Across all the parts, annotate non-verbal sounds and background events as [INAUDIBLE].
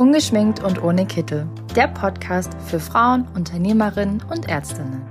Ungeschminkt und ohne Kittel. Der Podcast für Frauen, Unternehmerinnen und Ärztinnen.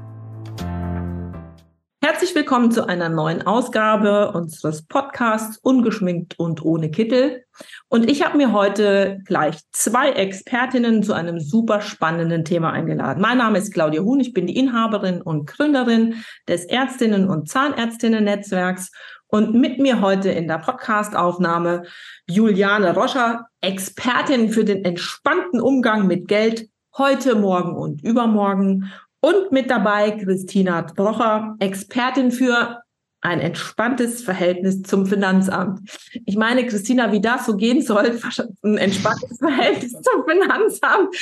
Herzlich willkommen zu einer neuen Ausgabe unseres Podcasts Ungeschminkt und ohne Kittel. Und ich habe mir heute gleich zwei Expertinnen zu einem super spannenden Thema eingeladen. Mein Name ist Claudia Huhn, ich bin die Inhaberin und Gründerin des Ärztinnen- und Zahnärztinnen-Netzwerks und mit mir heute in der Podcastaufnahme Juliane Roscher, Expertin für den entspannten Umgang mit Geld heute, morgen und übermorgen. Und mit dabei Christina Brocher, Expertin für ein entspanntes Verhältnis zum Finanzamt. Ich meine, Christina, wie das so gehen soll, [LAUGHS] ein entspanntes Verhältnis zum Finanzamt,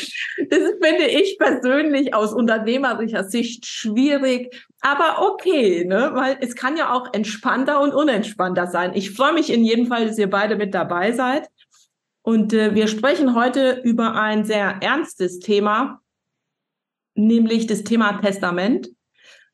das finde ich persönlich aus unternehmerischer Sicht schwierig. Aber okay, ne? weil es kann ja auch entspannter und unentspannter sein. Ich freue mich in jedem Fall, dass ihr beide mit dabei seid. Und äh, wir sprechen heute über ein sehr ernstes Thema, nämlich das Thema Testament.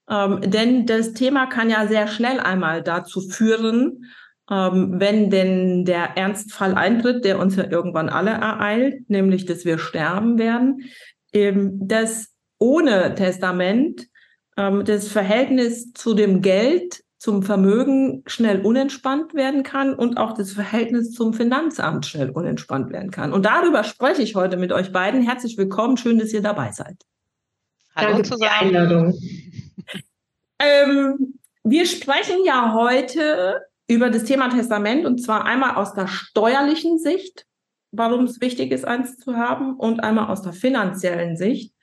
Ähm, denn das Thema kann ja sehr schnell einmal dazu führen, ähm, wenn denn der Ernstfall eintritt, der uns ja irgendwann alle ereilt, nämlich dass wir sterben werden, ähm, dass ohne Testament ähm, das Verhältnis zu dem Geld, zum Vermögen schnell unentspannt werden kann und auch das Verhältnis zum Finanzamt schnell unentspannt werden kann. Und darüber spreche ich heute mit euch beiden. Herzlich willkommen, schön, dass ihr dabei seid. Hallo Danke zusammen. Ähm, wir sprechen ja heute über das Thema Testament und zwar einmal aus der steuerlichen Sicht, warum es wichtig ist, eins zu haben, und einmal aus der finanziellen Sicht,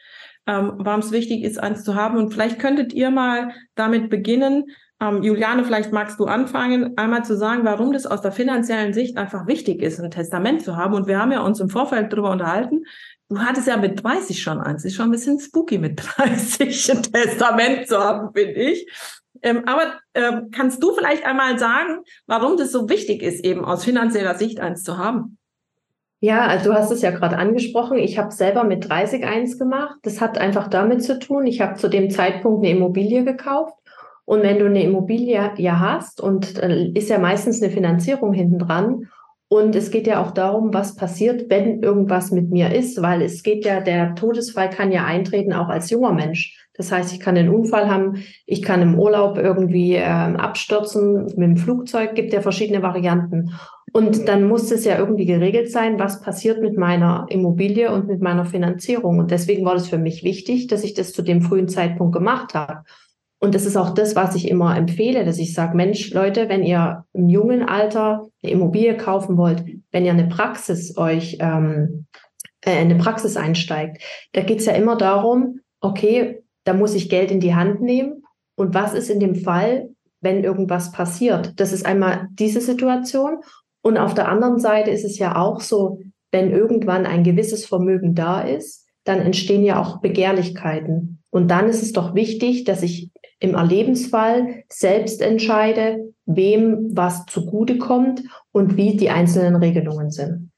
ähm, warum es wichtig ist, eins zu haben. Und vielleicht könntet ihr mal damit beginnen, ähm, Juliane, vielleicht magst du anfangen, einmal zu sagen, warum das aus der finanziellen Sicht einfach wichtig ist, ein Testament zu haben. Und wir haben ja uns im Vorfeld darüber unterhalten, Du hattest ja mit 30 schon eins. Ist schon ein bisschen spooky mit 30 ein Testament zu haben, finde ich. Ähm, aber ähm, kannst du vielleicht einmal sagen, warum das so wichtig ist, eben aus finanzieller Sicht eins zu haben? Ja, also du hast es ja gerade angesprochen. Ich habe selber mit 30 eins gemacht. Das hat einfach damit zu tun, ich habe zu dem Zeitpunkt eine Immobilie gekauft. Und wenn du eine Immobilie ja hast und äh, ist ja meistens eine Finanzierung hinten dran und es geht ja auch darum, was passiert, wenn irgendwas mit mir ist, weil es geht ja, der Todesfall kann ja eintreten auch als junger Mensch. Das heißt, ich kann einen Unfall haben, ich kann im Urlaub irgendwie äh, abstürzen mit dem Flugzeug, gibt ja verschiedene Varianten. Und dann muss es ja irgendwie geregelt sein, was passiert mit meiner Immobilie und mit meiner Finanzierung. Und deswegen war das für mich wichtig, dass ich das zu dem frühen Zeitpunkt gemacht habe. Und das ist auch das, was ich immer empfehle, dass ich sage, Mensch, Leute, wenn ihr im jungen Alter eine Immobilie kaufen wollt, wenn ihr eine Praxis euch, ähm, äh, eine Praxis einsteigt, da geht's ja immer darum, okay, da muss ich Geld in die Hand nehmen. Und was ist in dem Fall, wenn irgendwas passiert? Das ist einmal diese Situation. Und auf der anderen Seite ist es ja auch so, wenn irgendwann ein gewisses Vermögen da ist, dann entstehen ja auch Begehrlichkeiten. Und dann ist es doch wichtig, dass ich im Erlebensfall selbst entscheide, wem was zugutekommt und wie die einzelnen Regelungen sind.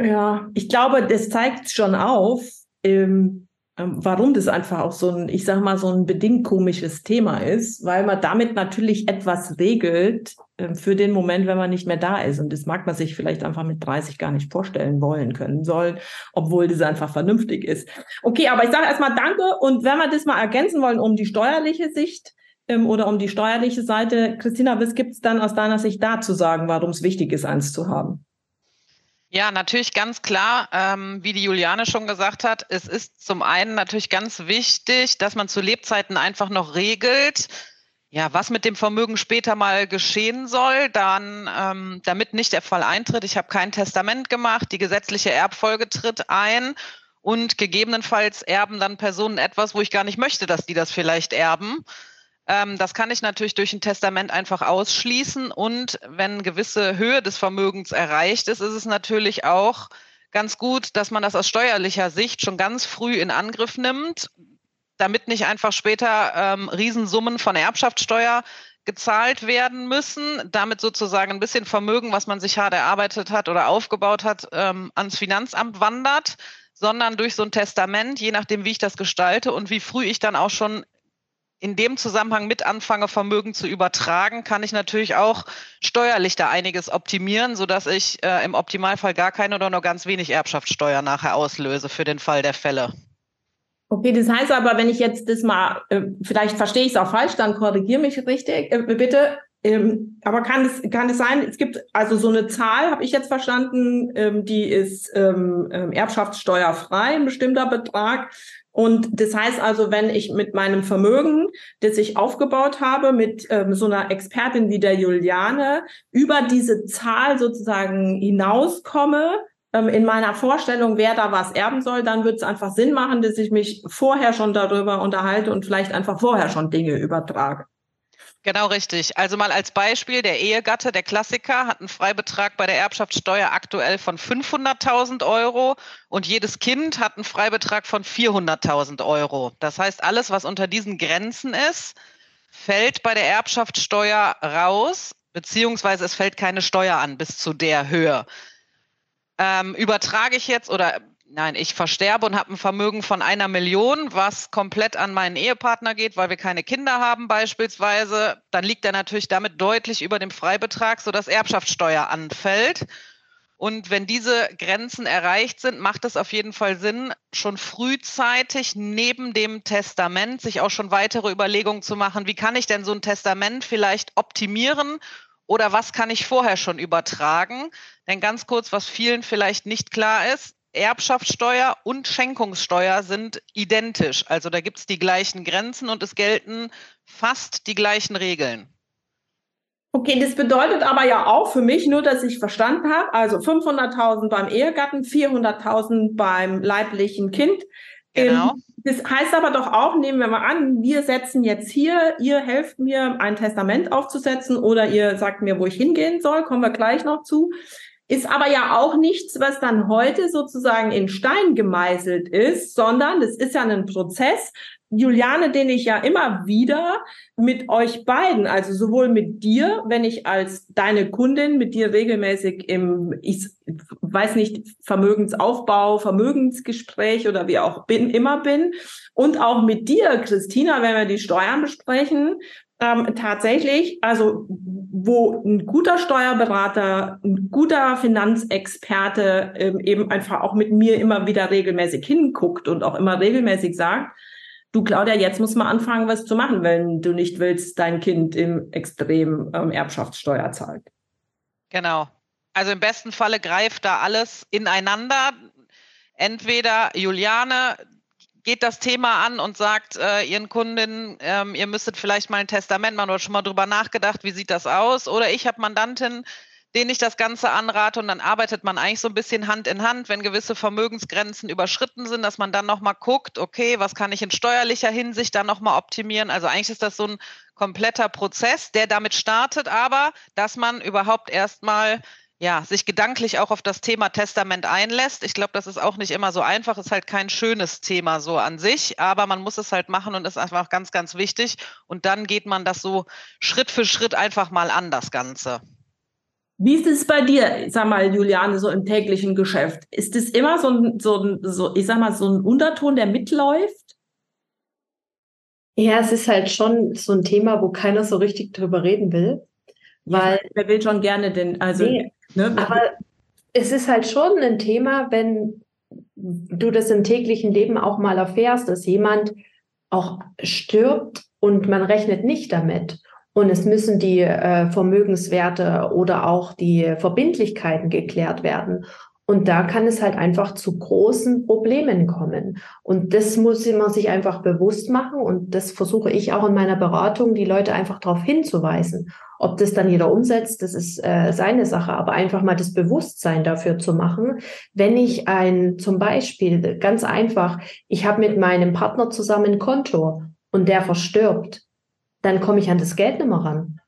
Ja, ich glaube, das zeigt schon auf, ähm, warum das einfach auch so ein, ich sag mal, so ein bedingt komisches Thema ist, weil man damit natürlich etwas regelt äh, für den Moment, wenn man nicht mehr da ist. Und das mag man sich vielleicht einfach mit 30 gar nicht vorstellen wollen können sollen, obwohl das einfach vernünftig ist. Okay, aber ich sage erstmal Danke. Und wenn wir das mal ergänzen wollen um die steuerliche Sicht, ähm, oder um die steuerliche Seite. Christina, was gibt es dann aus deiner Sicht da zu sagen, warum es wichtig ist, eins zu haben? Ja, natürlich ganz klar, ähm, wie die Juliane schon gesagt hat, es ist zum einen natürlich ganz wichtig, dass man zu Lebzeiten einfach noch regelt, ja, was mit dem Vermögen später mal geschehen soll, dann, ähm, damit nicht der Fall eintritt. Ich habe kein Testament gemacht, die gesetzliche Erbfolge tritt ein und gegebenenfalls erben dann Personen etwas, wo ich gar nicht möchte, dass die das vielleicht erben. Ähm, das kann ich natürlich durch ein Testament einfach ausschließen. Und wenn gewisse Höhe des Vermögens erreicht ist, ist es natürlich auch ganz gut, dass man das aus steuerlicher Sicht schon ganz früh in Angriff nimmt, damit nicht einfach später ähm, Riesensummen von Erbschaftssteuer gezahlt werden müssen, damit sozusagen ein bisschen Vermögen, was man sich hart erarbeitet hat oder aufgebaut hat, ähm, ans Finanzamt wandert, sondern durch so ein Testament, je nachdem, wie ich das gestalte und wie früh ich dann auch schon in dem Zusammenhang mit anfange, Vermögen zu übertragen, kann ich natürlich auch steuerlich da einiges optimieren, sodass ich äh, im Optimalfall gar keine oder nur ganz wenig Erbschaftssteuer nachher auslöse für den Fall der Fälle. Okay, das heißt aber, wenn ich jetzt das mal, äh, vielleicht verstehe ich es auch falsch, dann korrigiere mich richtig, äh, bitte. Ähm, aber kann es, kann es sein, es gibt also so eine Zahl, habe ich jetzt verstanden, ähm, die ist ähm, ähm erbschaftssteuerfrei, ein bestimmter Betrag. Und das heißt also, wenn ich mit meinem Vermögen, das ich aufgebaut habe, mit ähm, so einer Expertin wie der Juliane, über diese Zahl sozusagen hinauskomme, ähm, in meiner Vorstellung, wer da was erben soll, dann wird es einfach Sinn machen, dass ich mich vorher schon darüber unterhalte und vielleicht einfach vorher schon Dinge übertrage. Genau richtig. Also mal als Beispiel, der Ehegatte, der Klassiker, hat einen Freibetrag bei der Erbschaftssteuer aktuell von 500.000 Euro und jedes Kind hat einen Freibetrag von 400.000 Euro. Das heißt, alles, was unter diesen Grenzen ist, fällt bei der Erbschaftssteuer raus, beziehungsweise es fällt keine Steuer an bis zu der Höhe. Ähm, übertrage ich jetzt oder Nein, ich versterbe und habe ein Vermögen von einer Million, was komplett an meinen Ehepartner geht, weil wir keine Kinder haben beispielsweise. Dann liegt er natürlich damit deutlich über dem Freibetrag, sodass Erbschaftssteuer anfällt. Und wenn diese Grenzen erreicht sind, macht es auf jeden Fall Sinn, schon frühzeitig neben dem Testament sich auch schon weitere Überlegungen zu machen, wie kann ich denn so ein Testament vielleicht optimieren oder was kann ich vorher schon übertragen? Denn ganz kurz, was vielen vielleicht nicht klar ist, Erbschaftssteuer und Schenkungssteuer sind identisch. Also da gibt es die gleichen Grenzen und es gelten fast die gleichen Regeln. Okay, das bedeutet aber ja auch für mich nur, dass ich verstanden habe, also 500.000 beim Ehegatten, 400.000 beim leiblichen Kind. Genau. Ähm, das heißt aber doch auch, nehmen wir mal an, wir setzen jetzt hier, ihr helft mir, ein Testament aufzusetzen oder ihr sagt mir, wo ich hingehen soll, kommen wir gleich noch zu. Ist aber ja auch nichts, was dann heute sozusagen in Stein gemeißelt ist, sondern es ist ja ein Prozess, Juliane, den ich ja immer wieder mit euch beiden, also sowohl mit dir, wenn ich als deine Kundin mit dir regelmäßig im, ich weiß nicht, Vermögensaufbau, Vermögensgespräch oder wie auch bin, immer bin, und auch mit dir, Christina, wenn wir die Steuern besprechen, ähm, tatsächlich, also wo ein guter Steuerberater, ein guter Finanzexperte ähm, eben einfach auch mit mir immer wieder regelmäßig hinguckt und auch immer regelmäßig sagt, du Claudia, jetzt muss man anfangen, was zu machen, wenn du nicht willst, dein Kind im Extrem ähm, Erbschaftssteuer zahlt. Genau. Also im besten Falle greift da alles ineinander. Entweder Juliane, geht das Thema an und sagt äh, Ihren Kundinnen, ähm, ihr müsstet vielleicht mal ein Testament machen oder schon mal drüber nachgedacht, wie sieht das aus? Oder ich habe Mandantin, denen ich das Ganze anrate und dann arbeitet man eigentlich so ein bisschen Hand in Hand, wenn gewisse Vermögensgrenzen überschritten sind, dass man dann nochmal guckt, okay, was kann ich in steuerlicher Hinsicht dann nochmal optimieren? Also eigentlich ist das so ein kompletter Prozess, der damit startet, aber dass man überhaupt erstmal ja, sich gedanklich auch auf das Thema Testament einlässt. Ich glaube, das ist auch nicht immer so einfach, ist halt kein schönes Thema so an sich, aber man muss es halt machen und ist einfach ganz, ganz wichtig. Und dann geht man das so Schritt für Schritt einfach mal an, das Ganze. Wie ist es bei dir, sag mal, Juliane, so im täglichen Geschäft? Ist es immer so ein, so ein, so, ich sag mal, so ein Unterton, der mitläuft? Ja, es ist halt schon so ein Thema, wo keiner so richtig drüber reden will. Weil, wer will schon gerne den, also nee, Ne? Aber es ist halt schon ein Thema, wenn du das im täglichen Leben auch mal erfährst, dass jemand auch stirbt und man rechnet nicht damit. Und es müssen die äh, Vermögenswerte oder auch die Verbindlichkeiten geklärt werden. Und da kann es halt einfach zu großen Problemen kommen. Und das muss man sich einfach bewusst machen. Und das versuche ich auch in meiner Beratung, die Leute einfach darauf hinzuweisen. Ob das dann jeder umsetzt, das ist äh, seine Sache. Aber einfach mal das Bewusstsein dafür zu machen. Wenn ich ein, zum Beispiel, ganz einfach, ich habe mit meinem Partner zusammen ein Konto und der verstirbt, dann komme ich an das Geld nicht mehr ran.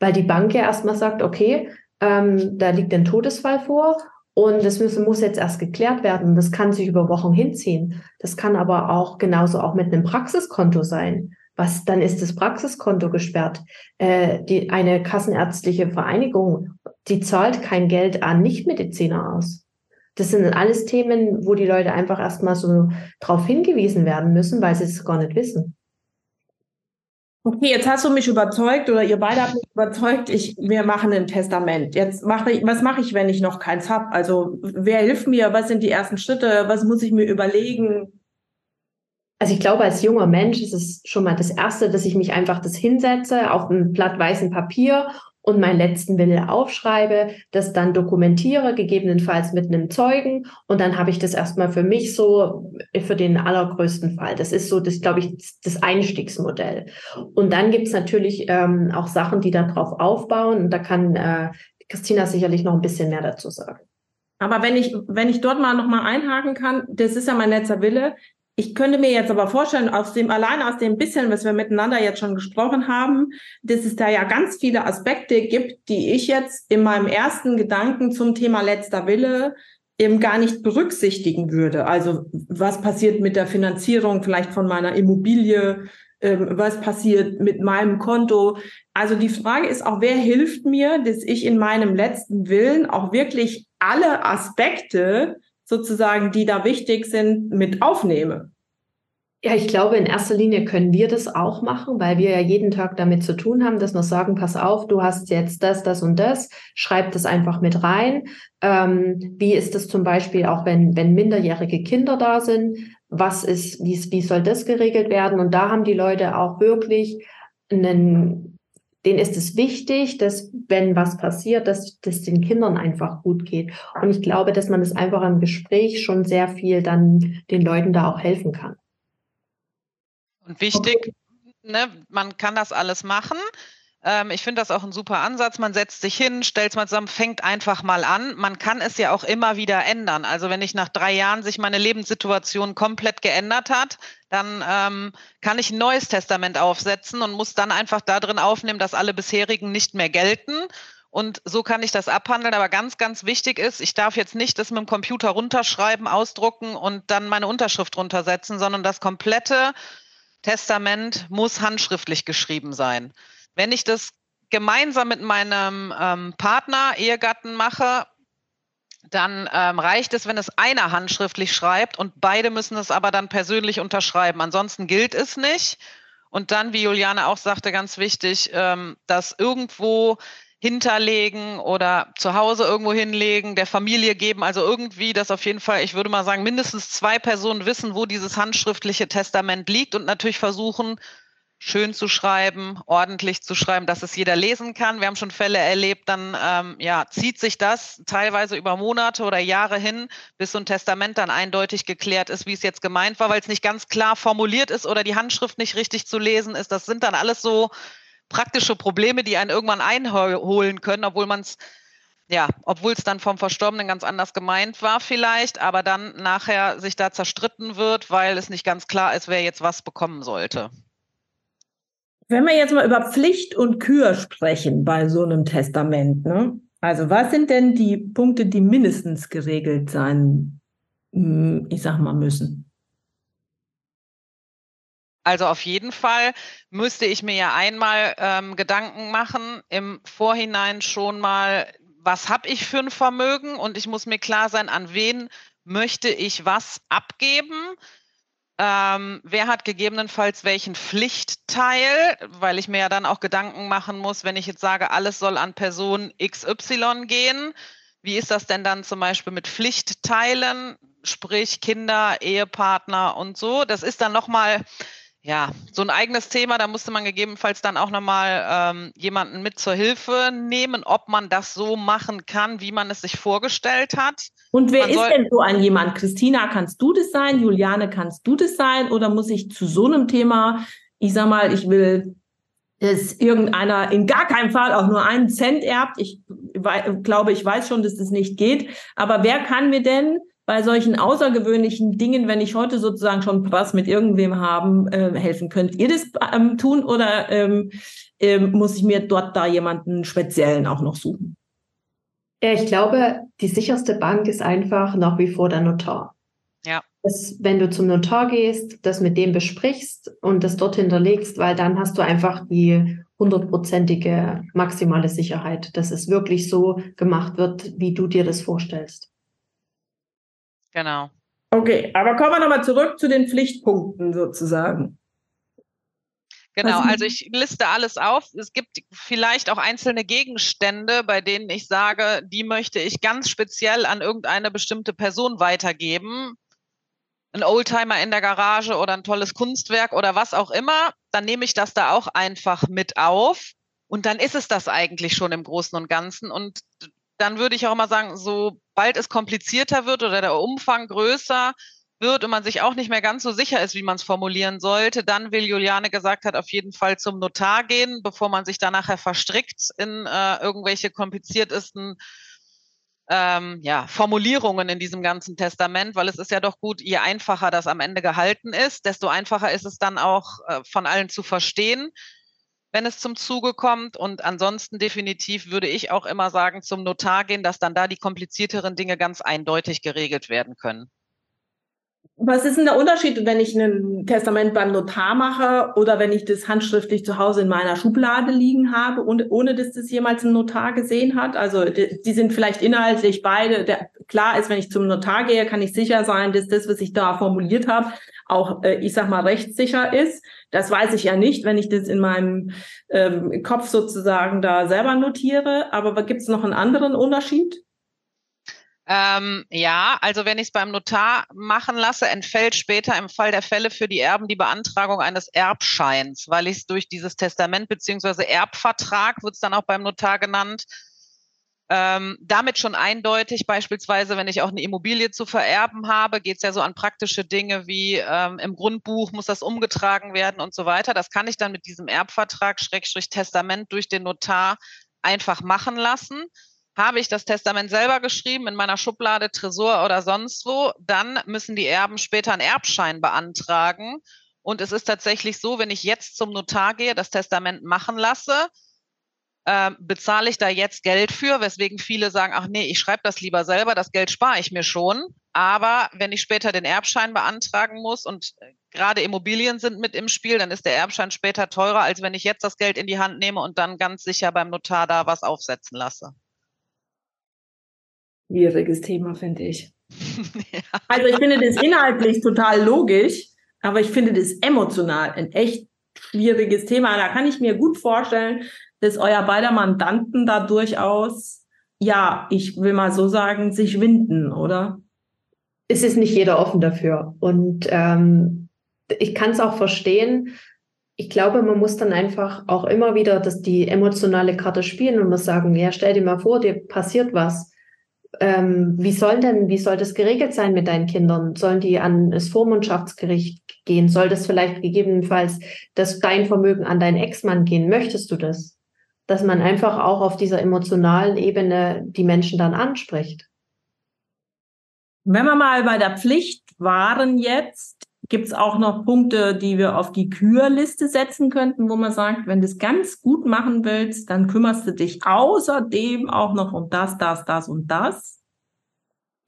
Weil die Bank ja erstmal sagt, okay, ähm, da liegt ein Todesfall vor und das muss, muss jetzt erst geklärt werden. Das kann sich über Wochen hinziehen. Das kann aber auch genauso auch mit einem Praxiskonto sein. Was, dann ist das Praxiskonto gesperrt. Äh, die, eine kassenärztliche Vereinigung, die zahlt kein Geld an Nichtmediziner aus. Das sind alles Themen, wo die Leute einfach erstmal so drauf hingewiesen werden müssen, weil sie es gar nicht wissen. Okay, jetzt hast du mich überzeugt oder ihr beide habt mich überzeugt, ich, wir machen ein Testament. Jetzt mache ich, was mache ich, wenn ich noch keins habe? Also wer hilft mir? Was sind die ersten Schritte? Was muss ich mir überlegen? Also ich glaube, als junger Mensch ist es schon mal das Erste, dass ich mich einfach das hinsetze auf ein Blatt weißen Papier und meinen letzten Wille aufschreibe, das dann dokumentiere, gegebenenfalls mit einem Zeugen und dann habe ich das erstmal für mich so für den allergrößten Fall. Das ist so, das glaube ich, das Einstiegsmodell. Und dann gibt es natürlich ähm, auch Sachen, die darauf aufbauen und da kann äh, Christina sicherlich noch ein bisschen mehr dazu sagen. Aber wenn ich, wenn ich dort mal nochmal einhaken kann, das ist ja mein letzter Wille. Ich könnte mir jetzt aber vorstellen, aus dem, allein aus dem bisschen, was wir miteinander jetzt schon gesprochen haben, dass es da ja ganz viele Aspekte gibt, die ich jetzt in meinem ersten Gedanken zum Thema letzter Wille eben gar nicht berücksichtigen würde. Also was passiert mit der Finanzierung vielleicht von meiner Immobilie? Ähm, was passiert mit meinem Konto? Also die Frage ist auch, wer hilft mir, dass ich in meinem letzten Willen auch wirklich alle Aspekte sozusagen, die da wichtig sind, mit aufnehme? Ja, ich glaube, in erster Linie können wir das auch machen, weil wir ja jeden Tag damit zu tun haben, dass wir sagen, pass auf, du hast jetzt das, das und das, schreib das einfach mit rein. Ähm, wie ist das zum Beispiel auch, wenn, wenn minderjährige Kinder da sind? Was ist, wie, wie soll das geregelt werden? Und da haben die Leute auch wirklich einen, denen ist es wichtig, dass wenn was passiert, dass das den Kindern einfach gut geht. Und ich glaube, dass man das einfach im Gespräch schon sehr viel dann den Leuten da auch helfen kann. Und wichtig, ne, man kann das alles machen. Ähm, ich finde das auch ein super Ansatz. Man setzt sich hin, stellt es mal zusammen, fängt einfach mal an. Man kann es ja auch immer wieder ändern. Also wenn ich nach drei Jahren sich meine Lebenssituation komplett geändert hat, dann ähm, kann ich ein neues Testament aufsetzen und muss dann einfach da drin aufnehmen, dass alle bisherigen nicht mehr gelten. Und so kann ich das abhandeln. Aber ganz, ganz wichtig ist, ich darf jetzt nicht das mit dem Computer runterschreiben, ausdrucken und dann meine Unterschrift runtersetzen, sondern das komplette Testament muss handschriftlich geschrieben sein. Wenn ich das gemeinsam mit meinem ähm, Partner, Ehegatten mache, dann ähm, reicht es, wenn es einer handschriftlich schreibt und beide müssen es aber dann persönlich unterschreiben. Ansonsten gilt es nicht. Und dann, wie Juliane auch sagte, ganz wichtig, ähm, dass irgendwo hinterlegen oder zu Hause irgendwo hinlegen, der Familie geben. Also irgendwie, dass auf jeden Fall, ich würde mal sagen, mindestens zwei Personen wissen, wo dieses handschriftliche Testament liegt und natürlich versuchen, schön zu schreiben, ordentlich zu schreiben, dass es jeder lesen kann. Wir haben schon Fälle erlebt, dann ähm, ja, zieht sich das teilweise über Monate oder Jahre hin, bis so ein Testament dann eindeutig geklärt ist, wie es jetzt gemeint war, weil es nicht ganz klar formuliert ist oder die Handschrift nicht richtig zu lesen ist. Das sind dann alles so praktische Probleme, die einen irgendwann einholen können, obwohl man es ja, obwohl es dann vom Verstorbenen ganz anders gemeint war vielleicht, aber dann nachher sich da zerstritten wird, weil es nicht ganz klar ist, wer jetzt was bekommen sollte. Wenn wir jetzt mal über Pflicht und Kür sprechen bei so einem Testament, ne? Also was sind denn die Punkte, die mindestens geregelt sein, hm, ich sag mal, müssen? Also auf jeden Fall müsste ich mir ja einmal ähm, Gedanken machen, im Vorhinein schon mal, was habe ich für ein Vermögen und ich muss mir klar sein, an wen möchte ich was abgeben. Ähm, wer hat gegebenenfalls welchen Pflichtteil, weil ich mir ja dann auch Gedanken machen muss, wenn ich jetzt sage, alles soll an Person XY gehen. Wie ist das denn dann zum Beispiel mit Pflichtteilen, sprich Kinder, Ehepartner und so? Das ist dann nochmal ja, so ein eigenes Thema, da musste man gegebenenfalls dann auch nochmal ähm, jemanden mit zur Hilfe nehmen, ob man das so machen kann, wie man es sich vorgestellt hat. Und wer man ist denn so ein jemand? Christina, kannst du das sein? Juliane, kannst du das sein? Oder muss ich zu so einem Thema, ich sag mal, ich will, dass irgendeiner in gar keinem Fall auch nur einen Cent erbt? Ich glaube, ich weiß schon, dass das nicht geht. Aber wer kann mir denn bei solchen außergewöhnlichen Dingen, wenn ich heute sozusagen schon was mit irgendwem haben, äh, helfen? Könnt ihr das ähm, tun oder ähm, ähm, muss ich mir dort da jemanden speziellen auch noch suchen? Ja, ich glaube, die sicherste Bank ist einfach nach wie vor der Notar. Ja. Das, wenn du zum Notar gehst, das mit dem besprichst und das dort hinterlegst, weil dann hast du einfach die hundertprozentige maximale Sicherheit, dass es wirklich so gemacht wird, wie du dir das vorstellst. Genau. Okay, aber kommen wir nochmal zurück zu den Pflichtpunkten sozusagen. Genau, also ich liste alles auf. Es gibt vielleicht auch einzelne Gegenstände, bei denen ich sage, die möchte ich ganz speziell an irgendeine bestimmte Person weitergeben. Ein Oldtimer in der Garage oder ein tolles Kunstwerk oder was auch immer. Dann nehme ich das da auch einfach mit auf. Und dann ist es das eigentlich schon im Großen und Ganzen. Und dann würde ich auch immer sagen, sobald es komplizierter wird oder der Umfang größer, wird und man sich auch nicht mehr ganz so sicher ist, wie man es formulieren sollte, dann will Juliane gesagt hat, auf jeden Fall zum Notar gehen, bevor man sich da nachher verstrickt in äh, irgendwelche kompliziertesten ähm, ja, Formulierungen in diesem ganzen Testament, weil es ist ja doch gut, je einfacher das am Ende gehalten ist, desto einfacher ist es dann auch äh, von allen zu verstehen, wenn es zum Zuge kommt. Und ansonsten definitiv würde ich auch immer sagen, zum Notar gehen, dass dann da die komplizierteren Dinge ganz eindeutig geregelt werden können. Was ist denn der Unterschied, wenn ich ein Testament beim Notar mache oder wenn ich das handschriftlich zu Hause in meiner Schublade liegen habe, ohne, ohne dass das jemals ein Notar gesehen hat? Also die, die sind vielleicht inhaltlich beide. Der, klar ist, wenn ich zum Notar gehe, kann ich sicher sein, dass das, was ich da formuliert habe, auch, äh, ich sag mal, rechtssicher ist. Das weiß ich ja nicht, wenn ich das in meinem ähm, Kopf sozusagen da selber notiere. Aber gibt es noch einen anderen Unterschied? Ähm, ja, also wenn ich es beim Notar machen lasse, entfällt später im Fall der Fälle für die Erben die Beantragung eines Erbscheins, weil ich es durch dieses Testament beziehungsweise Erbvertrag, wird es dann auch beim Notar genannt, ähm, damit schon eindeutig, beispielsweise, wenn ich auch eine Immobilie zu vererben habe, geht es ja so an praktische Dinge wie ähm, im Grundbuch muss das umgetragen werden und so weiter. Das kann ich dann mit diesem Erbvertrag, Schrägstrich Testament durch den Notar einfach machen lassen. Habe ich das Testament selber geschrieben in meiner Schublade, Tresor oder sonst wo, dann müssen die Erben später einen Erbschein beantragen. Und es ist tatsächlich so, wenn ich jetzt zum Notar gehe, das Testament machen lasse, äh, bezahle ich da jetzt Geld für, weswegen viele sagen, ach nee, ich schreibe das lieber selber, das Geld spare ich mir schon. Aber wenn ich später den Erbschein beantragen muss und äh, gerade Immobilien sind mit im Spiel, dann ist der Erbschein später teurer, als wenn ich jetzt das Geld in die Hand nehme und dann ganz sicher beim Notar da was aufsetzen lasse schwieriges Thema, finde ich. [LAUGHS] ja. Also ich finde das inhaltlich total logisch, aber ich finde das emotional ein echt schwieriges Thema. Da kann ich mir gut vorstellen, dass euer beider Mandanten da durchaus, ja, ich will mal so sagen, sich winden, oder? Es ist nicht jeder offen dafür. Und ähm, ich kann es auch verstehen. Ich glaube, man muss dann einfach auch immer wieder dass die emotionale Karte spielen und muss sagen, ja, stell dir mal vor, dir passiert was ähm, wie soll denn, wie soll das geregelt sein mit deinen Kindern? Sollen die an das Vormundschaftsgericht gehen? Soll das vielleicht gegebenenfalls das dein Vermögen an deinen Ex-Mann gehen? Möchtest du das? Dass man einfach auch auf dieser emotionalen Ebene die Menschen dann anspricht. Wenn wir mal bei der Pflicht waren jetzt, Gibt es auch noch Punkte, die wir auf die Kürliste setzen könnten, wo man sagt, wenn du es ganz gut machen willst, dann kümmerst du dich außerdem auch noch um das, das, das und das?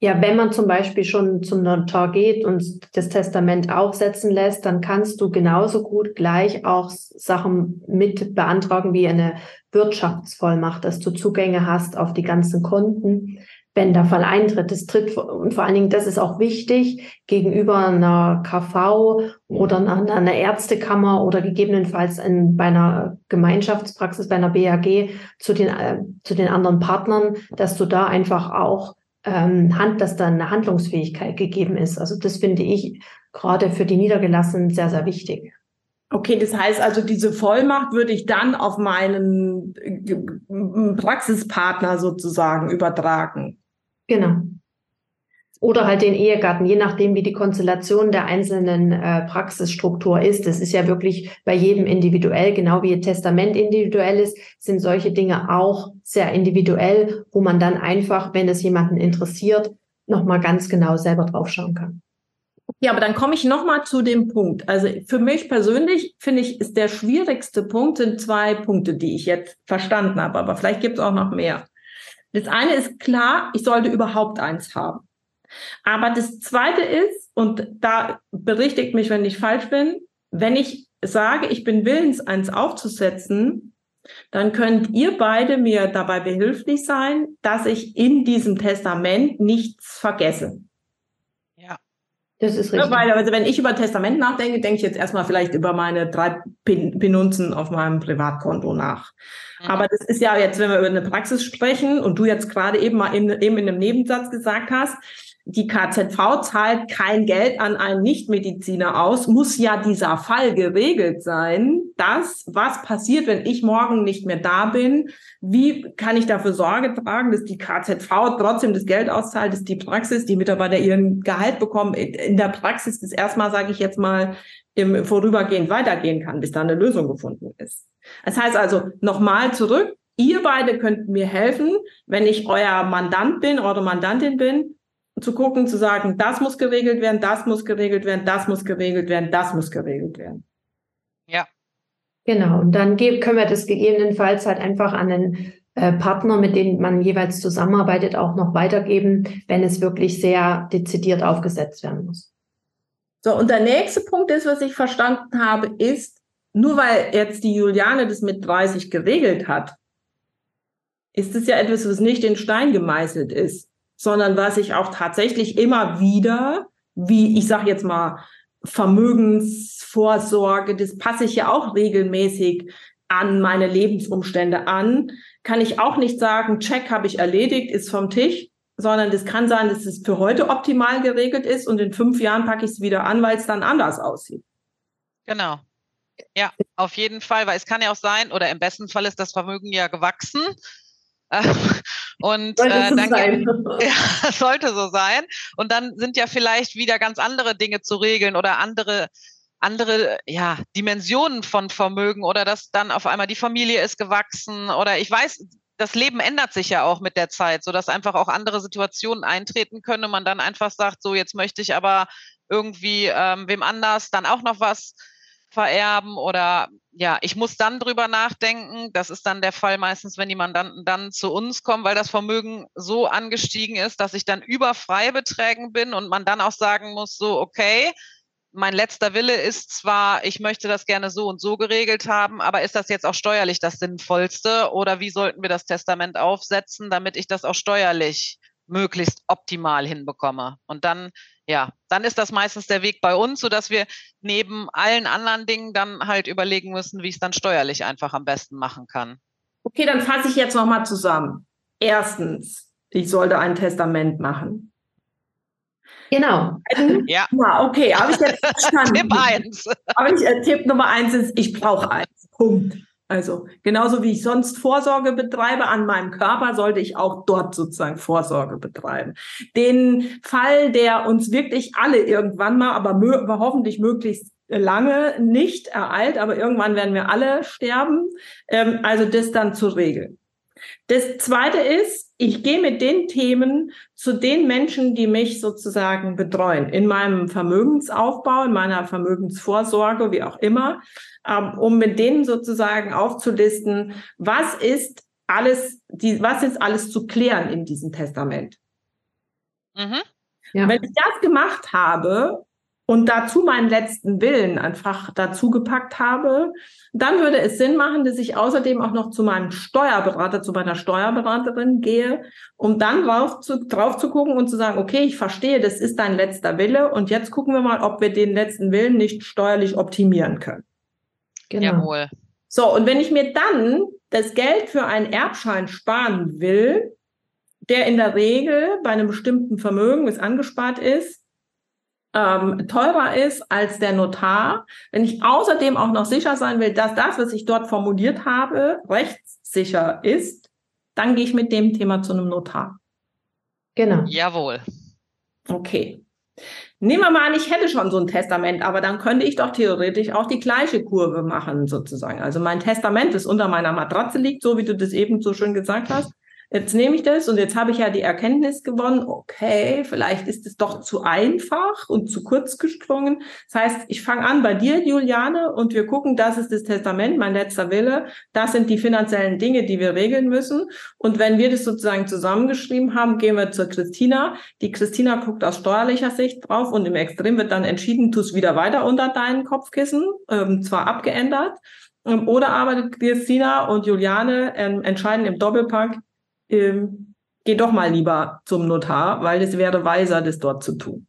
Ja, wenn man zum Beispiel schon zum Notar geht und das Testament aufsetzen lässt, dann kannst du genauso gut gleich auch Sachen mit beantragen wie eine Wirtschaftsvollmacht, dass du Zugänge hast auf die ganzen Konten wenn der Fall eintritt. Das tritt und vor allen Dingen, das ist auch wichtig gegenüber einer KV oder einer, einer Ärztekammer oder gegebenenfalls in, bei einer Gemeinschaftspraxis, bei einer BAG zu den, äh, zu den anderen Partnern, dass du da einfach auch ähm, Hand, dass da eine Handlungsfähigkeit gegeben ist. Also das finde ich gerade für die Niedergelassenen sehr, sehr wichtig. Okay, das heißt also, diese Vollmacht würde ich dann auf meinen äh, Praxispartner sozusagen übertragen. Genau. Oder halt den Ehegatten, je nachdem, wie die Konstellation der einzelnen äh, Praxisstruktur ist. Das ist ja wirklich bei jedem individuell, genau wie ihr Testament individuell ist, sind solche Dinge auch sehr individuell, wo man dann einfach, wenn es jemanden interessiert, nochmal ganz genau selber draufschauen kann. Ja, aber dann komme ich nochmal zu dem Punkt. Also für mich persönlich finde ich, ist der schwierigste Punkt sind zwei Punkte, die ich jetzt verstanden habe, aber vielleicht gibt es auch noch mehr. Das eine ist klar, ich sollte überhaupt eins haben. Aber das zweite ist, und da berichtigt mich, wenn ich falsch bin, wenn ich sage, ich bin willens, eins aufzusetzen, dann könnt ihr beide mir dabei behilflich sein, dass ich in diesem Testament nichts vergesse. Ja. Das ist richtig. Ja, weil, also wenn ich über Testament nachdenke, denke ich jetzt erstmal vielleicht über meine drei Pin Pinunzen auf meinem Privatkonto nach. Mhm. Aber das ist ja jetzt, wenn wir über eine Praxis sprechen und du jetzt gerade eben mal in, eben in einem Nebensatz gesagt hast, die KZV zahlt kein Geld an einen Nichtmediziner aus, muss ja dieser Fall geregelt sein, dass was passiert, wenn ich morgen nicht mehr da bin, wie kann ich dafür Sorge tragen, dass die KZV trotzdem das Geld auszahlt, dass die Praxis, die Mitarbeiter ihren Gehalt bekommen, in der Praxis das erstmal, sage ich jetzt mal, im Vorübergehend weitergehen kann, bis da eine Lösung gefunden ist. Das heißt also, nochmal zurück, ihr beide könnt mir helfen, wenn ich euer Mandant bin, eure Mandantin bin, zu gucken, zu sagen, das muss geregelt werden, das muss geregelt werden, das muss geregelt werden, das muss geregelt werden. Ja. Genau. Und dann können wir das gegebenenfalls halt einfach an den äh, Partner, mit denen man jeweils zusammenarbeitet, auch noch weitergeben, wenn es wirklich sehr dezidiert aufgesetzt werden muss. So, und der nächste Punkt ist, was ich verstanden habe, ist, nur weil jetzt die Juliane das mit 30 geregelt hat, ist es ja etwas, was nicht in Stein gemeißelt ist sondern was ich auch tatsächlich immer wieder, wie ich sage jetzt mal, Vermögensvorsorge, das passe ich ja auch regelmäßig an meine Lebensumstände an, kann ich auch nicht sagen, check habe ich erledigt, ist vom Tisch, sondern das kann sein, dass es für heute optimal geregelt ist und in fünf Jahren packe ich es wieder an, weil es dann anders aussieht. Genau. Ja, auf jeden Fall, weil es kann ja auch sein, oder im besten Fall ist das Vermögen ja gewachsen [LAUGHS] und sollte äh, dann sein. [LAUGHS] Ja, sollte so sein. Und dann sind ja vielleicht wieder ganz andere Dinge zu regeln oder andere andere ja, Dimensionen von Vermögen oder dass dann auf einmal die Familie ist gewachsen oder ich weiß, das Leben ändert sich ja auch mit der Zeit, sodass einfach auch andere Situationen eintreten können und man dann einfach sagt, so jetzt möchte ich aber irgendwie ähm, wem anders dann auch noch was vererben oder ja, ich muss dann drüber nachdenken. Das ist dann der Fall meistens, wenn die Mandanten dann zu uns kommen, weil das Vermögen so angestiegen ist, dass ich dann über Freibeträgen bin und man dann auch sagen muss, so, okay, mein letzter Wille ist zwar, ich möchte das gerne so und so geregelt haben, aber ist das jetzt auch steuerlich das Sinnvollste oder wie sollten wir das Testament aufsetzen, damit ich das auch steuerlich möglichst optimal hinbekomme? Und dann ja, dann ist das meistens der Weg bei uns, sodass wir neben allen anderen Dingen dann halt überlegen müssen, wie ich es dann steuerlich einfach am besten machen kann. Okay, dann fasse ich jetzt nochmal zusammen. Erstens, ich sollte ein Testament machen. Genau. [LAUGHS] Ja. ja okay, habe ich jetzt [LAUGHS] verstanden. Tipp 1. Aber ich, äh, Tipp Nummer eins ist, ich brauche eins. Punkt. Also genauso wie ich sonst Vorsorge betreibe an meinem Körper, sollte ich auch dort sozusagen Vorsorge betreiben. Den Fall, der uns wirklich alle irgendwann mal, aber mö hoffentlich möglichst lange nicht ereilt, aber irgendwann werden wir alle sterben. Ähm, also das dann zu regeln. Das Zweite ist, ich gehe mit den Themen zu den Menschen, die mich sozusagen betreuen, in meinem Vermögensaufbau, in meiner Vermögensvorsorge, wie auch immer ähm, um mit denen sozusagen aufzulisten, was ist alles, die, was ist alles zu klären in diesem Testament. Mhm. Ja. Wenn ich das gemacht habe und dazu meinen letzten Willen einfach dazu gepackt habe, dann würde es Sinn machen, dass ich außerdem auch noch zu meinem Steuerberater, zu meiner Steuerberaterin gehe, um dann drauf zu, drauf zu gucken und zu sagen, okay, ich verstehe, das ist dein letzter Wille und jetzt gucken wir mal, ob wir den letzten Willen nicht steuerlich optimieren können. Genau. Jawohl. So, und wenn ich mir dann das Geld für einen Erbschein sparen will, der in der Regel bei einem bestimmten Vermögen, das angespart ist, ähm, teurer ist als der Notar, wenn ich außerdem auch noch sicher sein will, dass das, was ich dort formuliert habe, rechtssicher ist, dann gehe ich mit dem Thema zu einem Notar. Genau. Jawohl. Okay. Nehmen wir mal an, ich hätte schon so ein Testament, aber dann könnte ich doch theoretisch auch die gleiche Kurve machen, sozusagen. Also mein Testament, das unter meiner Matratze liegt, so wie du das eben so schön gesagt hast, Jetzt nehme ich das und jetzt habe ich ja die Erkenntnis gewonnen, okay, vielleicht ist es doch zu einfach und zu kurz gesprungen. Das heißt, ich fange an bei dir, Juliane, und wir gucken, das ist das Testament, mein letzter Wille. Das sind die finanziellen Dinge, die wir regeln müssen. Und wenn wir das sozusagen zusammengeschrieben haben, gehen wir zur Christina. Die Christina guckt aus steuerlicher Sicht drauf und im Extrem wird dann entschieden, tu es wieder weiter unter deinen Kopfkissen, ähm, zwar abgeändert. Ähm, oder aber Christina und Juliane ähm, entscheiden im Doppelpack, ähm, geh doch mal lieber zum Notar, weil es wäre weiser, das dort zu tun.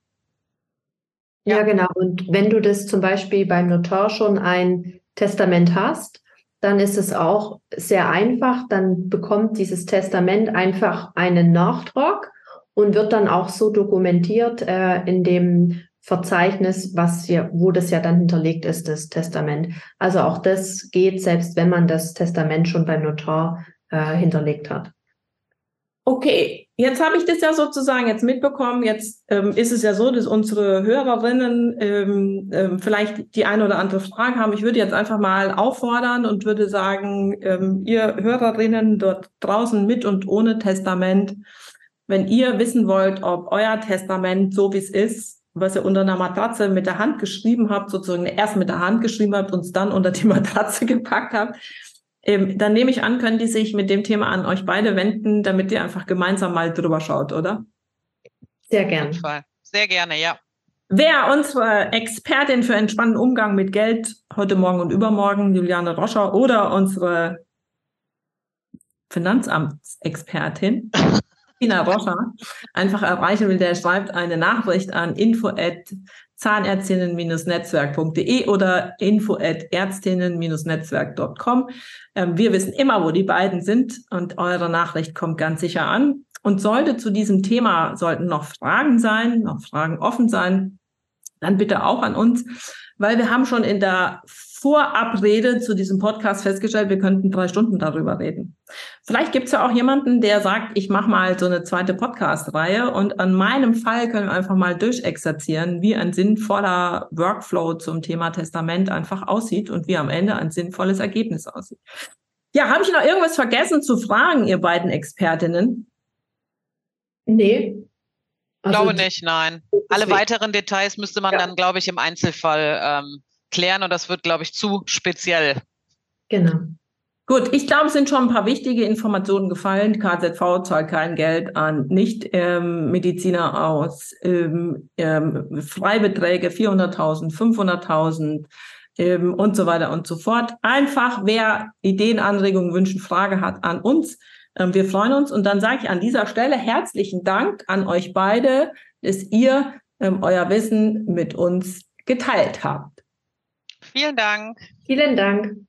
Ja. ja, genau. Und wenn du das zum Beispiel beim Notar schon ein Testament hast, dann ist es auch sehr einfach. Dann bekommt dieses Testament einfach einen Nachtrag und wird dann auch so dokumentiert äh, in dem Verzeichnis, was hier, wo das ja dann hinterlegt ist, das Testament. Also auch das geht, selbst wenn man das Testament schon beim Notar äh, hinterlegt hat. Okay, jetzt habe ich das ja sozusagen jetzt mitbekommen. Jetzt ähm, ist es ja so, dass unsere Hörerinnen ähm, ähm, vielleicht die eine oder andere Frage haben. Ich würde jetzt einfach mal auffordern und würde sagen, ähm, ihr Hörerinnen dort draußen mit und ohne Testament, wenn ihr wissen wollt, ob euer Testament so wie es ist, was ihr unter einer Matratze mit der Hand geschrieben habt, sozusagen erst mit der Hand geschrieben habt und es dann unter die [LAUGHS] Matratze gepackt habt, ähm, dann nehme ich an, können die sich mit dem Thema an euch beide wenden, damit ihr einfach gemeinsam mal drüber schaut, oder? Sehr gerne. Sehr gerne, ja. Wer unsere Expertin für entspannten Umgang mit Geld heute Morgen und übermorgen, Juliane Roscher, oder unsere Finanzamtsexpertin, [LAUGHS] Tina Roscher, einfach erreichen will, der schreibt eine Nachricht an info at zahnärztinnen-netzwerk.de oder info at ärztinnen-netzwerk.com. Ähm, wir wissen immer, wo die beiden sind und eure Nachricht kommt ganz sicher an. Und sollte zu diesem Thema, sollten noch Fragen sein, noch Fragen offen sein, dann bitte auch an uns, weil wir haben schon in der Vorabrede zu diesem Podcast festgestellt, wir könnten drei Stunden darüber reden. Vielleicht gibt es ja auch jemanden, der sagt, ich mache mal so eine zweite Podcast-Reihe und an meinem Fall können wir einfach mal durchexerzieren, wie ein sinnvoller Workflow zum Thema Testament einfach aussieht und wie am Ende ein sinnvolles Ergebnis aussieht. Ja, habe ich noch irgendwas vergessen zu fragen, ihr beiden Expertinnen? Nee. Also, glaube nicht, nein. Alle weiteren Details müsste man ja. dann, glaube ich, im Einzelfall ähm, klären und das wird, glaube ich, zu speziell. Genau. Gut, ich glaube, es sind schon ein paar wichtige Informationen gefallen. KZV zahlt kein Geld an Nicht-Mediziner ähm, aus. Ähm, ähm, Freibeträge 400.000, 500.000 ähm, und so weiter und so fort. Einfach, wer Ideen, Anregungen, Wünschen, Frage hat, an uns. Ähm, wir freuen uns. Und dann sage ich an dieser Stelle herzlichen Dank an euch beide, dass ihr ähm, euer Wissen mit uns geteilt habt. Vielen Dank. Vielen Dank.